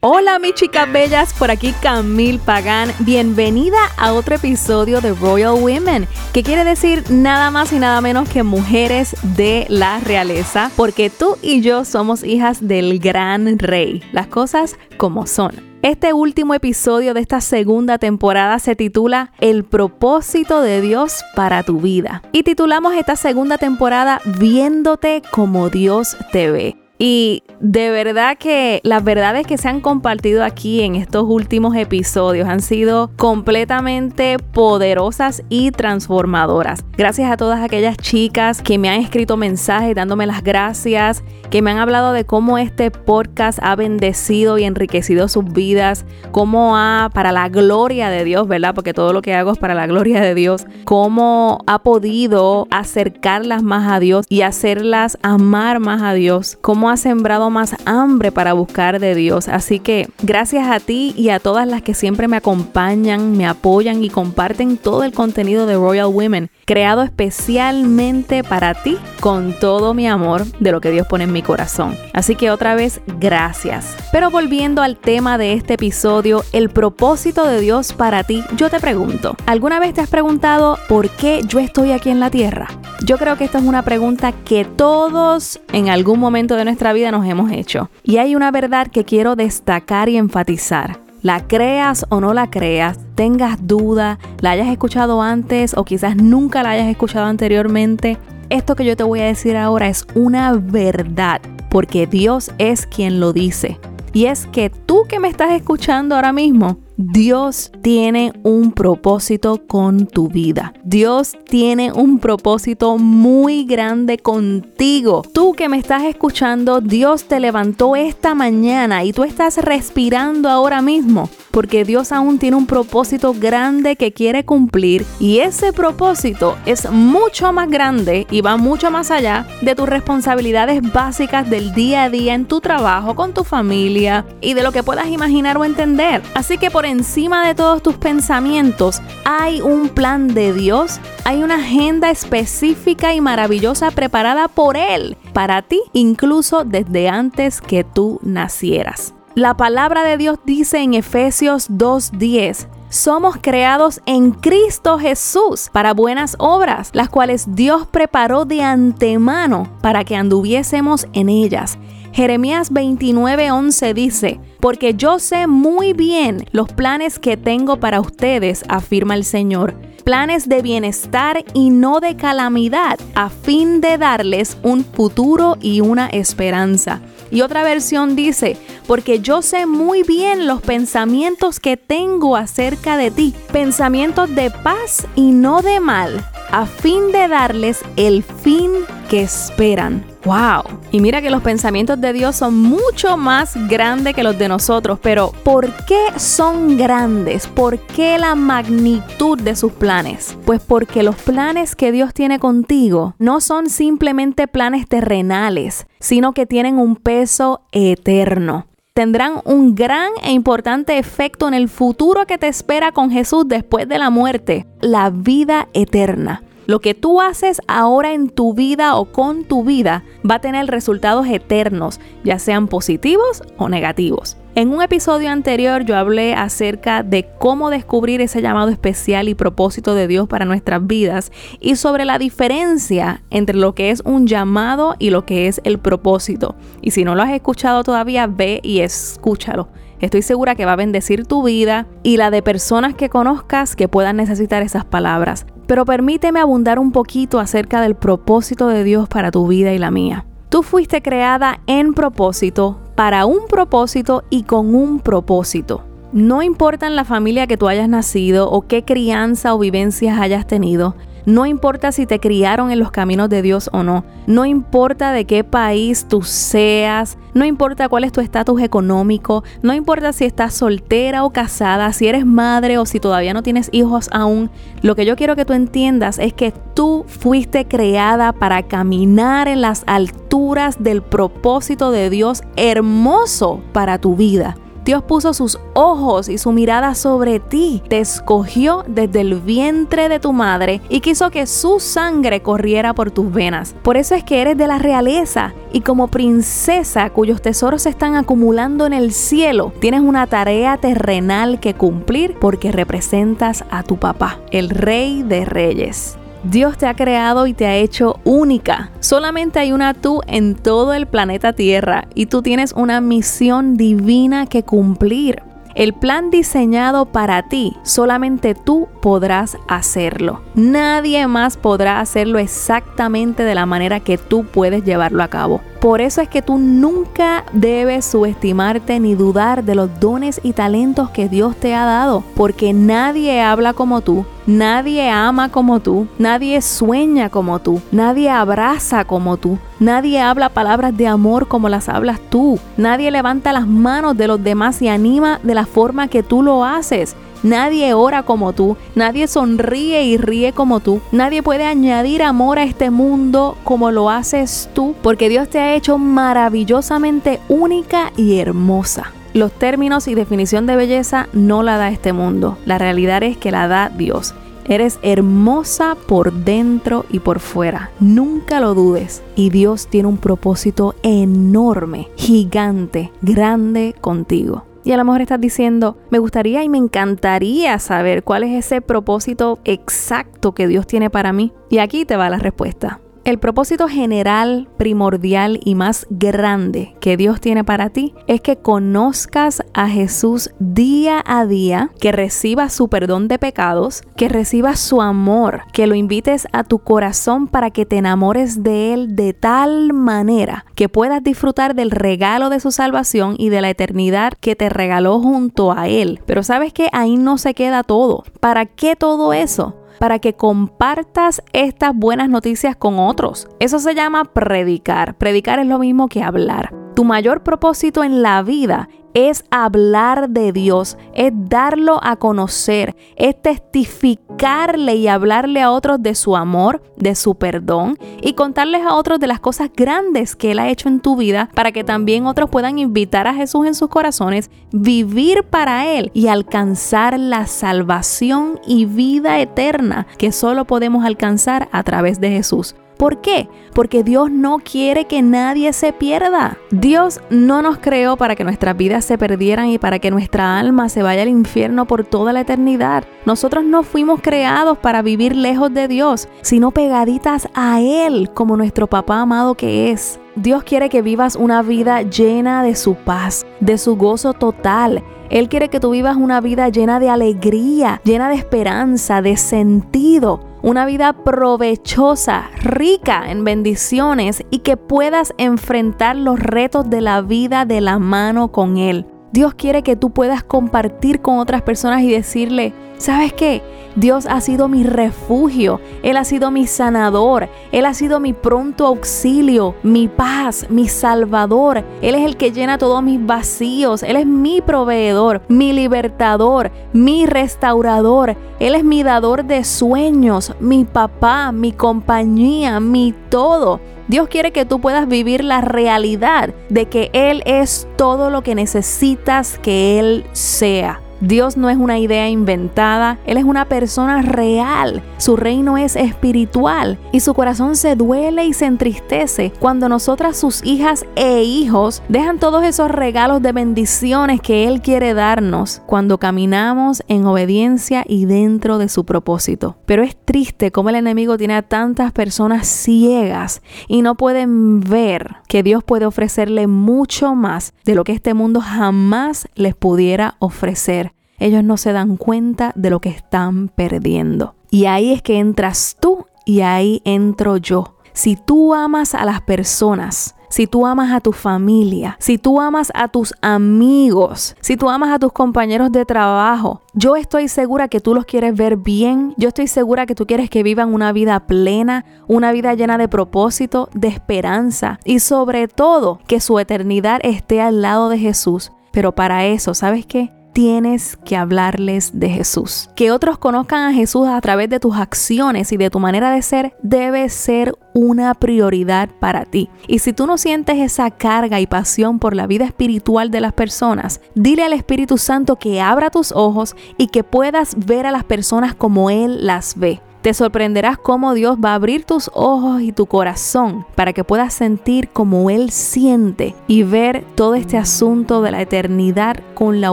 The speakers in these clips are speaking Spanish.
Hola mis chicas bellas, por aquí Camille Pagán, bienvenida a otro episodio de Royal Women, que quiere decir nada más y nada menos que mujeres de la realeza, porque tú y yo somos hijas del gran rey, las cosas como son. Este último episodio de esta segunda temporada se titula El propósito de Dios para tu vida y titulamos esta segunda temporada Viéndote como Dios te ve. Y de verdad que las verdades que se han compartido aquí en estos últimos episodios han sido completamente poderosas y transformadoras. Gracias a todas aquellas chicas que me han escrito mensajes dándome las gracias, que me han hablado de cómo este podcast ha bendecido y enriquecido sus vidas, cómo ha, para la gloria de Dios, ¿verdad? Porque todo lo que hago es para la gloria de Dios, cómo ha podido acercarlas más a Dios y hacerlas amar más a Dios, cómo ha sembrado más hambre para buscar de Dios. Así que gracias a ti y a todas las que siempre me acompañan, me apoyan y comparten todo el contenido de Royal Women, creado especialmente para ti con todo mi amor de lo que Dios pone en mi corazón. Así que otra vez, gracias. Pero volviendo al tema de este episodio, el propósito de Dios para ti, yo te pregunto, ¿alguna vez te has preguntado por qué yo estoy aquí en la tierra? Yo creo que esta es una pregunta que todos en algún momento de nuestra vida nos hemos hecho. Y hay una verdad que quiero destacar y enfatizar. La creas o no la creas, tengas duda, la hayas escuchado antes o quizás nunca la hayas escuchado anteriormente, esto que yo te voy a decir ahora es una verdad, porque Dios es quien lo dice. Y es que tú que me estás escuchando ahora mismo, Dios tiene un propósito con tu vida. Dios tiene un propósito muy grande contigo. Tú que me estás escuchando, Dios te levantó esta mañana y tú estás respirando ahora mismo porque Dios aún tiene un propósito grande que quiere cumplir y ese propósito es mucho más grande y va mucho más allá de tus responsabilidades básicas del día a día en tu trabajo, con tu familia y de lo que puedas imaginar o entender. Así que por encima de todos tus pensamientos hay un plan de Dios, hay una agenda específica y maravillosa preparada por Él para ti, incluso desde antes que tú nacieras. La palabra de Dios dice en Efesios 2.10, somos creados en Cristo Jesús para buenas obras, las cuales Dios preparó de antemano para que anduviésemos en ellas. Jeremías 29:11 dice, porque yo sé muy bien los planes que tengo para ustedes, afirma el Señor, planes de bienestar y no de calamidad, a fin de darles un futuro y una esperanza. Y otra versión dice, porque yo sé muy bien los pensamientos que tengo acerca de ti, pensamientos de paz y no de mal, a fin de darles el fin que esperan. ¡Wow! Y mira que los pensamientos de Dios son mucho más grandes que los de nosotros, pero ¿por qué son grandes? ¿Por qué la magnitud de sus planes? Pues porque los planes que Dios tiene contigo no son simplemente planes terrenales, sino que tienen un peso eterno tendrán un gran e importante efecto en el futuro que te espera con Jesús después de la muerte, la vida eterna. Lo que tú haces ahora en tu vida o con tu vida va a tener resultados eternos, ya sean positivos o negativos. En un episodio anterior yo hablé acerca de cómo descubrir ese llamado especial y propósito de Dios para nuestras vidas y sobre la diferencia entre lo que es un llamado y lo que es el propósito. Y si no lo has escuchado todavía, ve y escúchalo. Estoy segura que va a bendecir tu vida y la de personas que conozcas que puedan necesitar esas palabras. Pero permíteme abundar un poquito acerca del propósito de Dios para tu vida y la mía. Tú fuiste creada en propósito, para un propósito y con un propósito. No importa en la familia que tú hayas nacido o qué crianza o vivencias hayas tenido, no importa si te criaron en los caminos de Dios o no. No importa de qué país tú seas. No importa cuál es tu estatus económico. No importa si estás soltera o casada, si eres madre o si todavía no tienes hijos aún. Lo que yo quiero que tú entiendas es que tú fuiste creada para caminar en las alturas del propósito de Dios hermoso para tu vida. Dios puso sus ojos y su mirada sobre ti. Te escogió desde el vientre de tu madre y quiso que su sangre corriera por tus venas. Por eso es que eres de la realeza y como princesa cuyos tesoros se están acumulando en el cielo, tienes una tarea terrenal que cumplir porque representas a tu papá, el rey de reyes. Dios te ha creado y te ha hecho única. Solamente hay una tú en todo el planeta Tierra y tú tienes una misión divina que cumplir. El plan diseñado para ti, solamente tú podrás hacerlo. Nadie más podrá hacerlo exactamente de la manera que tú puedes llevarlo a cabo. Por eso es que tú nunca debes subestimarte ni dudar de los dones y talentos que Dios te ha dado, porque nadie habla como tú, nadie ama como tú, nadie sueña como tú, nadie abraza como tú, nadie habla palabras de amor como las hablas tú, nadie levanta las manos de los demás y anima de la forma que tú lo haces. Nadie ora como tú, nadie sonríe y ríe como tú, nadie puede añadir amor a este mundo como lo haces tú, porque Dios te ha hecho maravillosamente única y hermosa. Los términos y definición de belleza no la da este mundo, la realidad es que la da Dios. Eres hermosa por dentro y por fuera. Nunca lo dudes. Y Dios tiene un propósito enorme, gigante, grande contigo. Y a lo mejor estás diciendo, me gustaría y me encantaría saber cuál es ese propósito exacto que Dios tiene para mí. Y aquí te va la respuesta. El propósito general, primordial y más grande que Dios tiene para ti es que conozcas a Jesús día a día, que recibas su perdón de pecados, que recibas su amor, que lo invites a tu corazón para que te enamores de Él de tal manera que puedas disfrutar del regalo de su salvación y de la eternidad que te regaló junto a Él. Pero sabes que ahí no se queda todo. ¿Para qué todo eso? Para que compartas estas buenas noticias con otros. Eso se llama predicar. Predicar es lo mismo que hablar. Tu mayor propósito en la vida es hablar de Dios, es darlo a conocer, es testificarle y hablarle a otros de su amor, de su perdón y contarles a otros de las cosas grandes que Él ha hecho en tu vida para que también otros puedan invitar a Jesús en sus corazones, vivir para Él y alcanzar la salvación y vida eterna que solo podemos alcanzar a través de Jesús. ¿Por qué? Porque Dios no quiere que nadie se pierda. Dios no nos creó para que nuestras vidas se perdieran y para que nuestra alma se vaya al infierno por toda la eternidad. Nosotros no fuimos creados para vivir lejos de Dios, sino pegaditas a Él como nuestro papá amado que es. Dios quiere que vivas una vida llena de su paz, de su gozo total. Él quiere que tú vivas una vida llena de alegría, llena de esperanza, de sentido una vida provechosa, rica en bendiciones y que puedas enfrentar los retos de la vida de la mano con Él. Dios quiere que tú puedas compartir con otras personas y decirle, ¿sabes qué? Dios ha sido mi refugio, Él ha sido mi sanador, Él ha sido mi pronto auxilio, mi paz, mi salvador, Él es el que llena todos mis vacíos, Él es mi proveedor, mi libertador, mi restaurador, Él es mi dador de sueños, mi papá, mi compañía, mi todo. Dios quiere que tú puedas vivir la realidad de que Él es todo lo que necesitas que Él sea. Dios no es una idea inventada, Él es una persona real. Su reino es espiritual y su corazón se duele y se entristece cuando nosotras, sus hijas e hijos, dejan todos esos regalos de bendiciones que Él quiere darnos cuando caminamos en obediencia y dentro de su propósito. Pero es triste cómo el enemigo tiene a tantas personas ciegas y no pueden ver que Dios puede ofrecerle mucho más de lo que este mundo jamás les pudiera ofrecer ellos no se dan cuenta de lo que están perdiendo. Y ahí es que entras tú y ahí entro yo. Si tú amas a las personas, si tú amas a tu familia, si tú amas a tus amigos, si tú amas a tus compañeros de trabajo, yo estoy segura que tú los quieres ver bien, yo estoy segura que tú quieres que vivan una vida plena, una vida llena de propósito, de esperanza y sobre todo que su eternidad esté al lado de Jesús. Pero para eso, ¿sabes qué? Tienes que hablarles de Jesús. Que otros conozcan a Jesús a través de tus acciones y de tu manera de ser debe ser una prioridad para ti. Y si tú no sientes esa carga y pasión por la vida espiritual de las personas, dile al Espíritu Santo que abra tus ojos y que puedas ver a las personas como Él las ve. Te sorprenderás cómo Dios va a abrir tus ojos y tu corazón para que puedas sentir como Él siente y ver todo este asunto de la eternidad con la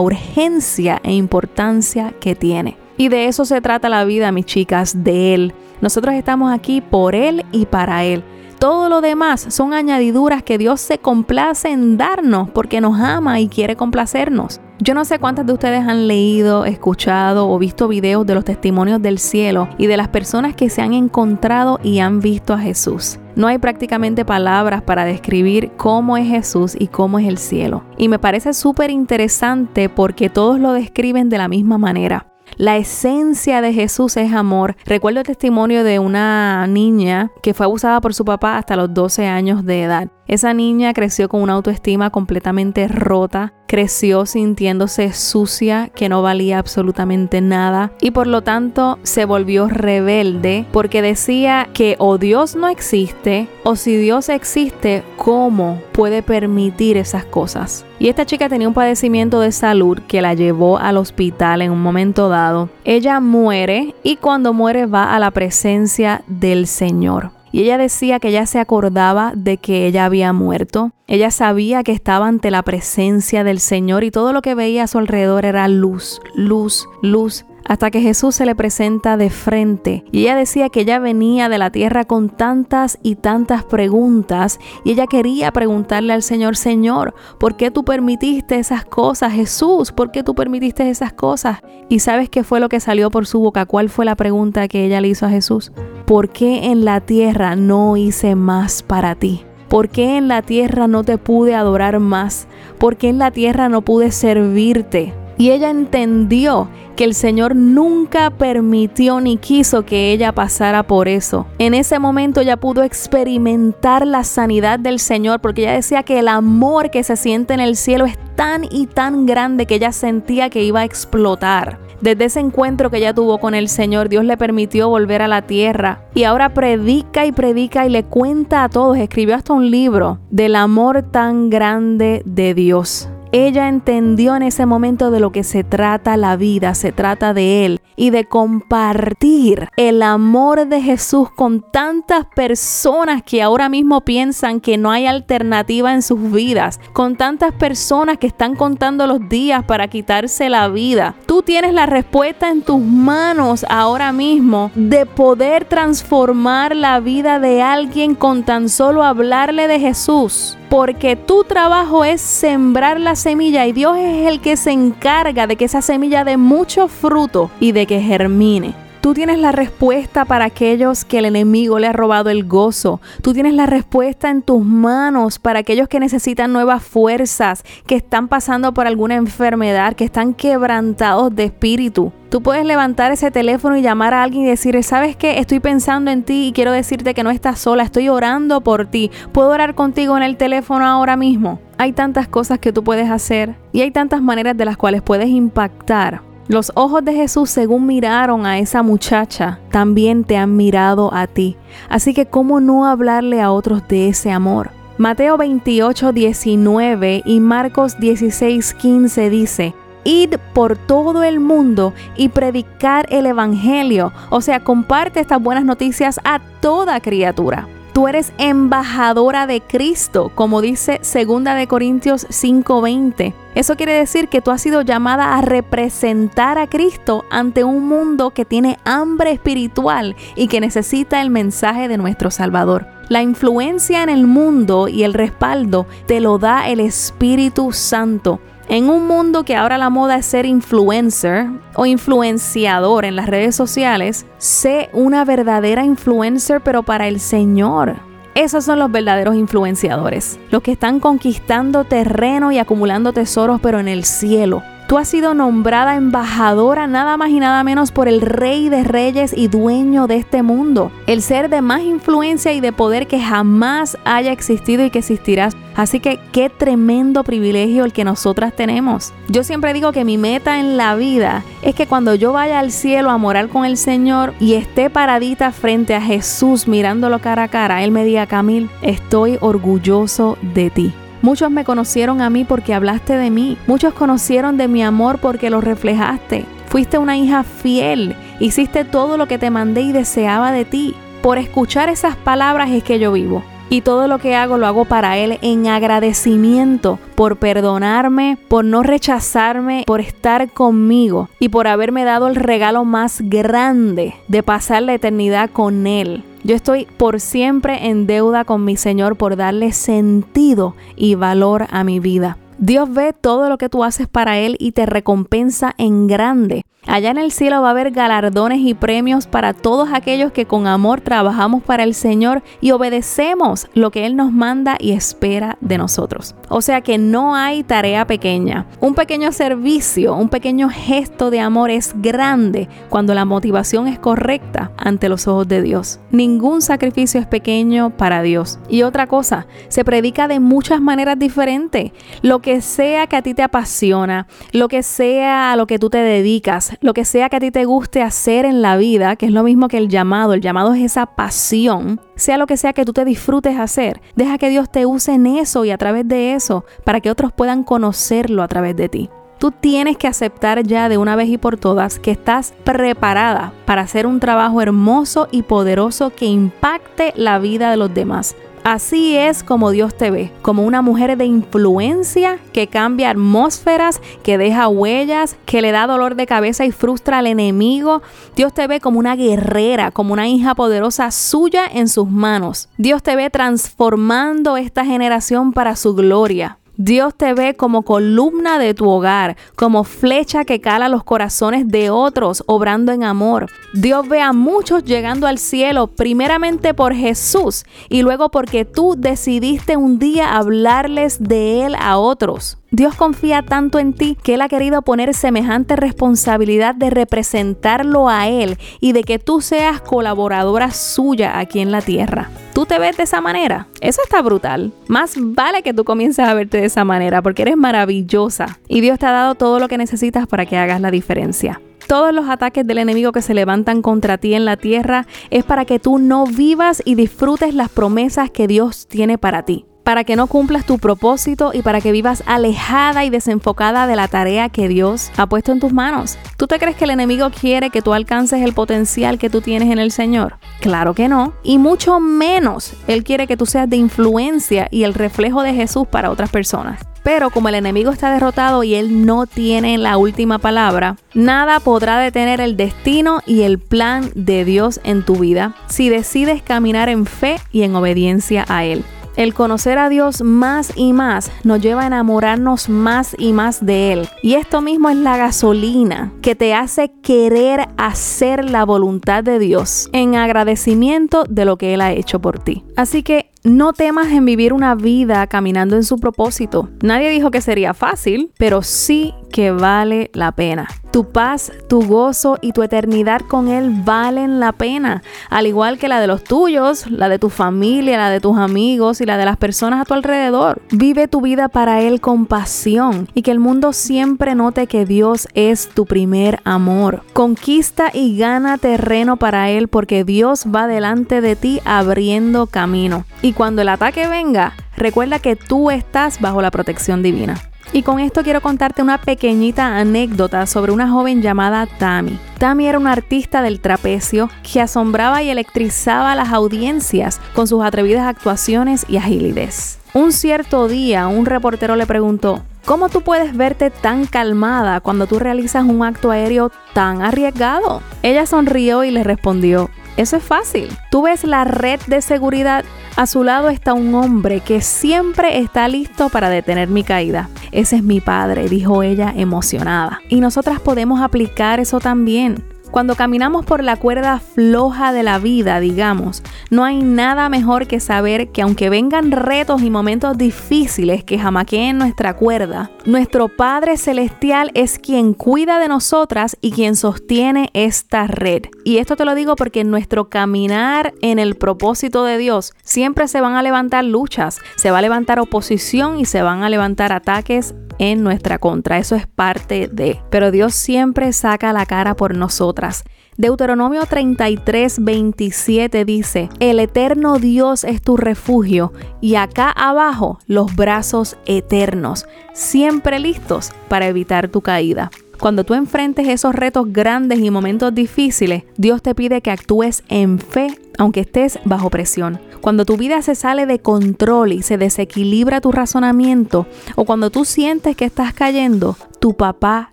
urgencia e importancia que tiene. Y de eso se trata la vida, mis chicas, de Él. Nosotros estamos aquí por Él y para Él. Todo lo demás son añadiduras que Dios se complace en darnos porque nos ama y quiere complacernos. Yo no sé cuántas de ustedes han leído, escuchado o visto videos de los testimonios del cielo y de las personas que se han encontrado y han visto a Jesús. No hay prácticamente palabras para describir cómo es Jesús y cómo es el cielo. Y me parece súper interesante porque todos lo describen de la misma manera. La esencia de Jesús es amor. Recuerdo el testimonio de una niña que fue abusada por su papá hasta los 12 años de edad. Esa niña creció con una autoestima completamente rota, creció sintiéndose sucia, que no valía absolutamente nada y por lo tanto se volvió rebelde porque decía que o Dios no existe o si Dios existe, ¿cómo puede permitir esas cosas? Y esta chica tenía un padecimiento de salud que la llevó al hospital en un momento dado. Ella muere y cuando muere va a la presencia del Señor. Y ella decía que ella se acordaba de que ella había muerto. Ella sabía que estaba ante la presencia del Señor y todo lo que veía a su alrededor era luz, luz, luz hasta que Jesús se le presenta de frente. Y ella decía que ella venía de la tierra con tantas y tantas preguntas y ella quería preguntarle al Señor, Señor, ¿por qué tú permitiste esas cosas? Jesús, ¿por qué tú permitiste esas cosas? ¿Y sabes qué fue lo que salió por su boca? ¿Cuál fue la pregunta que ella le hizo a Jesús? ¿Por qué en la tierra no hice más para ti? ¿Por qué en la tierra no te pude adorar más? ¿Por qué en la tierra no pude servirte? Y ella entendió que el Señor nunca permitió ni quiso que ella pasara por eso. En ese momento ella pudo experimentar la sanidad del Señor porque ella decía que el amor que se siente en el cielo es tan y tan grande que ella sentía que iba a explotar. Desde ese encuentro que ella tuvo con el Señor, Dios le permitió volver a la tierra y ahora predica y predica y le cuenta a todos, escribió hasta un libro del amor tan grande de Dios. Ella entendió en ese momento de lo que se trata la vida, se trata de Él y de compartir el amor de Jesús con tantas personas que ahora mismo piensan que no hay alternativa en sus vidas, con tantas personas que están contando los días para quitarse la vida. Tú tienes la respuesta en tus manos ahora mismo de poder transformar la vida de alguien con tan solo hablarle de Jesús porque tu trabajo es sembrar la semilla y Dios es el que se encarga de que esa semilla dé mucho fruto y de que germine. Tú tienes la respuesta para aquellos que el enemigo le ha robado el gozo. Tú tienes la respuesta en tus manos para aquellos que necesitan nuevas fuerzas, que están pasando por alguna enfermedad, que están quebrantados de espíritu. Tú puedes levantar ese teléfono y llamar a alguien y decirle, ¿sabes qué? Estoy pensando en ti y quiero decirte que no estás sola, estoy orando por ti. ¿Puedo orar contigo en el teléfono ahora mismo? Hay tantas cosas que tú puedes hacer y hay tantas maneras de las cuales puedes impactar los ojos de Jesús, según miraron a esa muchacha, también te han mirado a ti. Así que, ¿cómo no hablarle a otros de ese amor? Mateo 28, 19 y Marcos 16, 15 dice, Id por todo el mundo y predicar el Evangelio. O sea, comparte estas buenas noticias a toda criatura. Tú eres embajadora de Cristo, como dice 2 de Corintios 5:20. Eso quiere decir que tú has sido llamada a representar a Cristo ante un mundo que tiene hambre espiritual y que necesita el mensaje de nuestro Salvador. La influencia en el mundo y el respaldo te lo da el Espíritu Santo. En un mundo que ahora la moda es ser influencer o influenciador en las redes sociales, sé una verdadera influencer pero para el Señor. Esos son los verdaderos influenciadores, los que están conquistando terreno y acumulando tesoros pero en el cielo. Tú has sido nombrada embajadora nada más y nada menos por el rey de reyes y dueño de este mundo, el ser de más influencia y de poder que jamás haya existido y que existirá Así que qué tremendo privilegio el que nosotras tenemos. Yo siempre digo que mi meta en la vida es que cuando yo vaya al cielo a morar con el Señor y esté paradita frente a Jesús mirándolo cara a cara, Él me diga, Camil, estoy orgulloso de ti. Muchos me conocieron a mí porque hablaste de mí. Muchos conocieron de mi amor porque lo reflejaste. Fuiste una hija fiel. Hiciste todo lo que te mandé y deseaba de ti. Por escuchar esas palabras es que yo vivo. Y todo lo que hago lo hago para Él en agradecimiento por perdonarme, por no rechazarme, por estar conmigo y por haberme dado el regalo más grande de pasar la eternidad con Él. Yo estoy por siempre en deuda con mi Señor por darle sentido y valor a mi vida. Dios ve todo lo que tú haces para Él y te recompensa en grande. Allá en el cielo va a haber galardones y premios para todos aquellos que con amor trabajamos para el Señor y obedecemos lo que Él nos manda y espera de nosotros. O sea que no hay tarea pequeña. Un pequeño servicio, un pequeño gesto de amor es grande cuando la motivación es correcta ante los ojos de Dios. Ningún sacrificio es pequeño para Dios. Y otra cosa, se predica de muchas maneras diferentes. Lo que sea que a ti te apasiona, lo que sea a lo que tú te dedicas, lo que sea que a ti te guste hacer en la vida, que es lo mismo que el llamado, el llamado es esa pasión, sea lo que sea que tú te disfrutes hacer, deja que Dios te use en eso y a través de eso para que otros puedan conocerlo a través de ti. Tú tienes que aceptar ya de una vez y por todas que estás preparada para hacer un trabajo hermoso y poderoso que impacte la vida de los demás. Así es como Dios te ve, como una mujer de influencia que cambia atmósferas, que deja huellas, que le da dolor de cabeza y frustra al enemigo. Dios te ve como una guerrera, como una hija poderosa suya en sus manos. Dios te ve transformando esta generación para su gloria. Dios te ve como columna de tu hogar, como flecha que cala los corazones de otros, obrando en amor. Dios ve a muchos llegando al cielo, primeramente por Jesús y luego porque tú decidiste un día hablarles de Él a otros. Dios confía tanto en ti que Él ha querido poner semejante responsabilidad de representarlo a Él y de que tú seas colaboradora suya aquí en la tierra. ¿Tú te ves de esa manera? Eso está brutal. Más vale que tú comiences a verte de esa manera porque eres maravillosa y Dios te ha dado todo lo que necesitas para que hagas la diferencia. Todos los ataques del enemigo que se levantan contra ti en la tierra es para que tú no vivas y disfrutes las promesas que Dios tiene para ti para que no cumplas tu propósito y para que vivas alejada y desenfocada de la tarea que Dios ha puesto en tus manos. ¿Tú te crees que el enemigo quiere que tú alcances el potencial que tú tienes en el Señor? Claro que no. Y mucho menos Él quiere que tú seas de influencia y el reflejo de Jesús para otras personas. Pero como el enemigo está derrotado y él no tiene la última palabra, nada podrá detener el destino y el plan de Dios en tu vida si decides caminar en fe y en obediencia a Él. El conocer a Dios más y más nos lleva a enamorarnos más y más de Él. Y esto mismo es la gasolina que te hace querer hacer la voluntad de Dios en agradecimiento de lo que Él ha hecho por ti. Así que no temas en vivir una vida caminando en su propósito. Nadie dijo que sería fácil, pero sí que vale la pena. Tu paz, tu gozo y tu eternidad con Él valen la pena, al igual que la de los tuyos, la de tu familia, la de tus amigos y la de las personas a tu alrededor. Vive tu vida para Él con pasión y que el mundo siempre note que Dios es tu primer amor. Conquista y gana terreno para Él porque Dios va delante de ti abriendo camino. Y cuando el ataque venga, recuerda que tú estás bajo la protección divina. Y con esto quiero contarte una pequeñita anécdota sobre una joven llamada Tammy. Tammy era una artista del trapecio que asombraba y electrizaba a las audiencias con sus atrevidas actuaciones y agilidad. Un cierto día, un reportero le preguntó, ¿Cómo tú puedes verte tan calmada cuando tú realizas un acto aéreo tan arriesgado? Ella sonrió y le respondió, eso es fácil. Tú ves la red de seguridad. A su lado está un hombre que siempre está listo para detener mi caída. Ese es mi padre, dijo ella emocionada. Y nosotras podemos aplicar eso también. Cuando caminamos por la cuerda floja de la vida, digamos, no hay nada mejor que saber que aunque vengan retos y momentos difíciles que jamaqueen nuestra cuerda, nuestro Padre Celestial es quien cuida de nosotras y quien sostiene esta red. Y esto te lo digo porque en nuestro caminar en el propósito de Dios siempre se van a levantar luchas, se va a levantar oposición y se van a levantar ataques en nuestra contra. Eso es parte de. Pero Dios siempre saca la cara por nosotras. Deuteronomio 33, 27 dice, El eterno Dios es tu refugio y acá abajo los brazos eternos, siempre listos para evitar tu caída. Cuando tú enfrentes esos retos grandes y momentos difíciles, Dios te pide que actúes en fe aunque estés bajo presión. Cuando tu vida se sale de control y se desequilibra tu razonamiento, o cuando tú sientes que estás cayendo, tu papá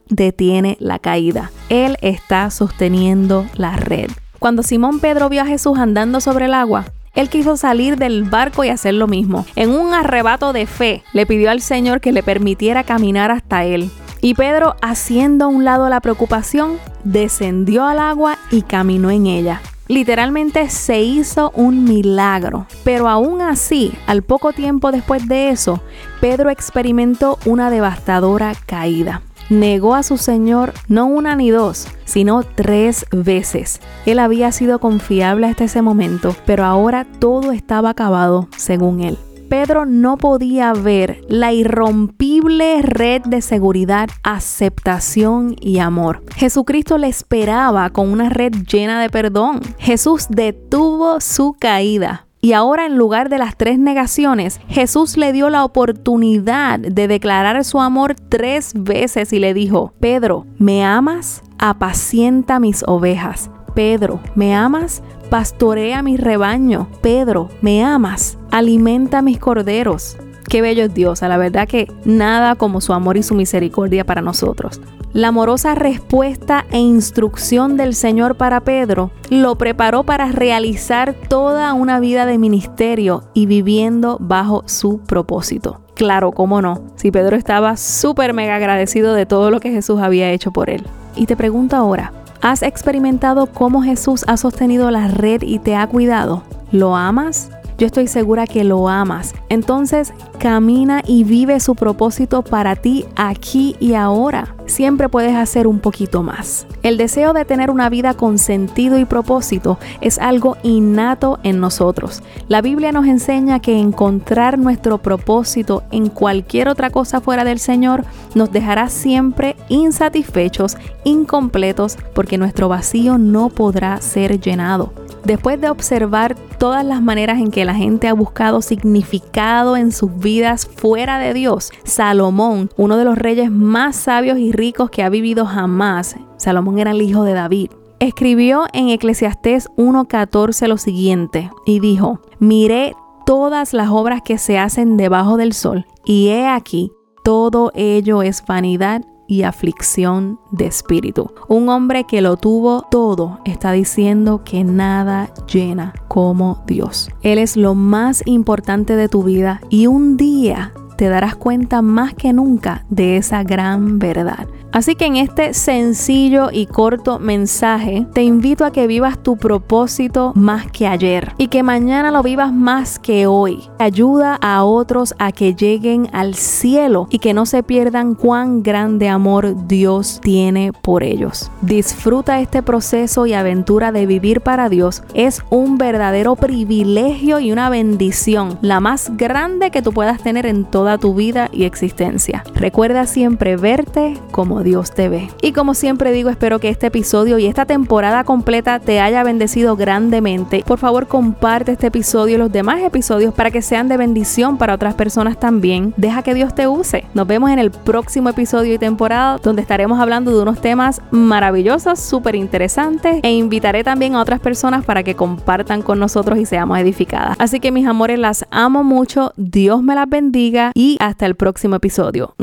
detiene la caída. Él está sosteniendo la red. Cuando Simón Pedro vio a Jesús andando sobre el agua, él quiso salir del barco y hacer lo mismo. En un arrebato de fe, le pidió al Señor que le permitiera caminar hasta él. Y Pedro, haciendo a un lado la preocupación, descendió al agua y caminó en ella. Literalmente se hizo un milagro. Pero aún así, al poco tiempo después de eso, Pedro experimentó una devastadora caída. Negó a su Señor no una ni dos, sino tres veces. Él había sido confiable hasta ese momento, pero ahora todo estaba acabado según él. Pedro no podía ver la irrompible red de seguridad, aceptación y amor. Jesucristo le esperaba con una red llena de perdón. Jesús detuvo su caída. Y ahora en lugar de las tres negaciones, Jesús le dio la oportunidad de declarar su amor tres veces y le dijo, Pedro, ¿me amas? Apacienta mis ovejas. Pedro, ¿me amas? Pastorea mi rebaño. Pedro, ¿me amas? Alimenta mis corderos. Qué bello es Dios, a la verdad que nada como su amor y su misericordia para nosotros. La amorosa respuesta e instrucción del Señor para Pedro lo preparó para realizar toda una vida de ministerio y viviendo bajo su propósito. Claro, cómo no, si Pedro estaba súper mega agradecido de todo lo que Jesús había hecho por él. Y te pregunto ahora, ¿Has experimentado cómo Jesús ha sostenido la red y te ha cuidado? ¿Lo amas? Yo estoy segura que lo amas. Entonces, camina y vive su propósito para ti aquí y ahora. Siempre puedes hacer un poquito más. El deseo de tener una vida con sentido y propósito es algo innato en nosotros. La Biblia nos enseña que encontrar nuestro propósito en cualquier otra cosa fuera del Señor nos dejará siempre insatisfechos, incompletos, porque nuestro vacío no podrá ser llenado. Después de observar todas las maneras en que la gente ha buscado significado en sus vidas fuera de Dios, Salomón, uno de los reyes más sabios y ricos que ha vivido jamás, Salomón era el hijo de David, escribió en Eclesiastés 1.14 lo siguiente y dijo, miré todas las obras que se hacen debajo del sol y he aquí, todo ello es vanidad y aflicción de espíritu. Un hombre que lo tuvo todo está diciendo que nada llena como Dios. Él es lo más importante de tu vida y un día te darás cuenta más que nunca de esa gran verdad. Así que en este sencillo y corto mensaje te invito a que vivas tu propósito más que ayer y que mañana lo vivas más que hoy. Ayuda a otros a que lleguen al cielo y que no se pierdan cuán grande amor Dios tiene por ellos. Disfruta este proceso y aventura de vivir para Dios. Es un verdadero privilegio y una bendición, la más grande que tú puedas tener en toda tu vida y existencia. Recuerda siempre verte como Dios te ve. Y como siempre digo, espero que este episodio y esta temporada completa te haya bendecido grandemente. Por favor, comparte este episodio y los demás episodios para que sean de bendición para otras personas también. Deja que Dios te use. Nos vemos en el próximo episodio y temporada donde estaremos hablando de unos temas maravillosos, súper interesantes e invitaré también a otras personas para que compartan con nosotros y seamos edificadas. Así que mis amores, las amo mucho. Dios me las bendiga y hasta el próximo episodio.